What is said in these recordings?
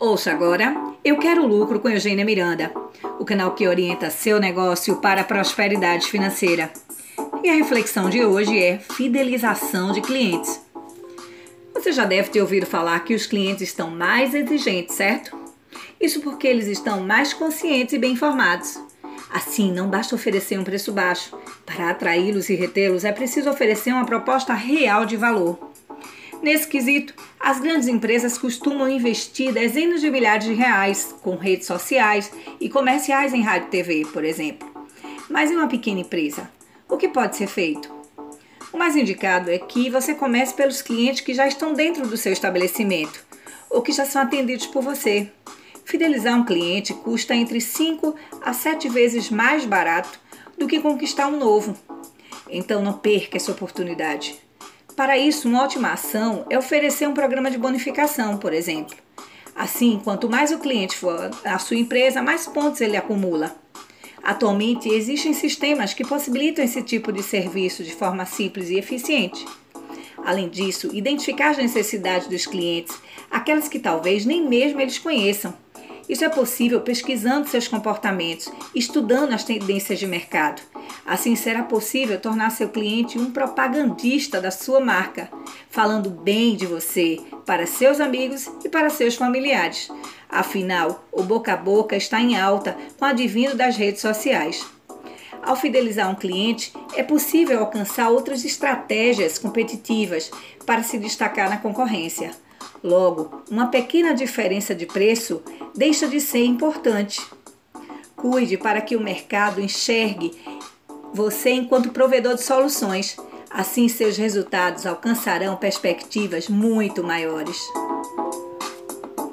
Ouça agora Eu Quero Lucro com Eugênia Miranda, o canal que orienta seu negócio para a prosperidade financeira. E a reflexão de hoje é fidelização de clientes. Você já deve ter ouvido falar que os clientes estão mais exigentes, certo? Isso porque eles estão mais conscientes e bem informados. Assim, não basta oferecer um preço baixo. Para atraí-los e retê-los, é preciso oferecer uma proposta real de valor. Nesse quesito, as grandes empresas costumam investir dezenas de milhares de reais com redes sociais e comerciais em rádio e TV, por exemplo. Mas em uma pequena empresa, o que pode ser feito? O mais indicado é que você comece pelos clientes que já estão dentro do seu estabelecimento ou que já são atendidos por você. Fidelizar um cliente custa entre 5 a 7 vezes mais barato do que conquistar um novo. Então não perca essa oportunidade. Para isso, uma ótima ação é oferecer um programa de bonificação, por exemplo. Assim, quanto mais o cliente for à sua empresa, mais pontos ele acumula. Atualmente, existem sistemas que possibilitam esse tipo de serviço de forma simples e eficiente. Além disso, identificar as necessidades dos clientes, aquelas que talvez nem mesmo eles conheçam. Isso é possível pesquisando seus comportamentos, estudando as tendências de mercado. Assim será possível tornar seu cliente um propagandista da sua marca, falando bem de você para seus amigos e para seus familiares. Afinal, o boca a boca está em alta com o advindo das redes sociais. Ao fidelizar um cliente, é possível alcançar outras estratégias competitivas para se destacar na concorrência. Logo, uma pequena diferença de preço deixa de ser importante. Cuide para que o mercado enxergue você enquanto provedor de soluções. Assim, seus resultados alcançarão perspectivas muito maiores.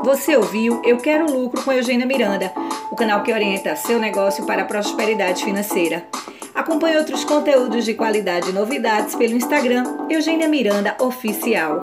Você ouviu Eu Quero Lucro com Eugênia Miranda, o canal que orienta seu negócio para a prosperidade financeira. Acompanhe outros conteúdos de qualidade e novidades pelo Instagram Eugênia Miranda Oficial.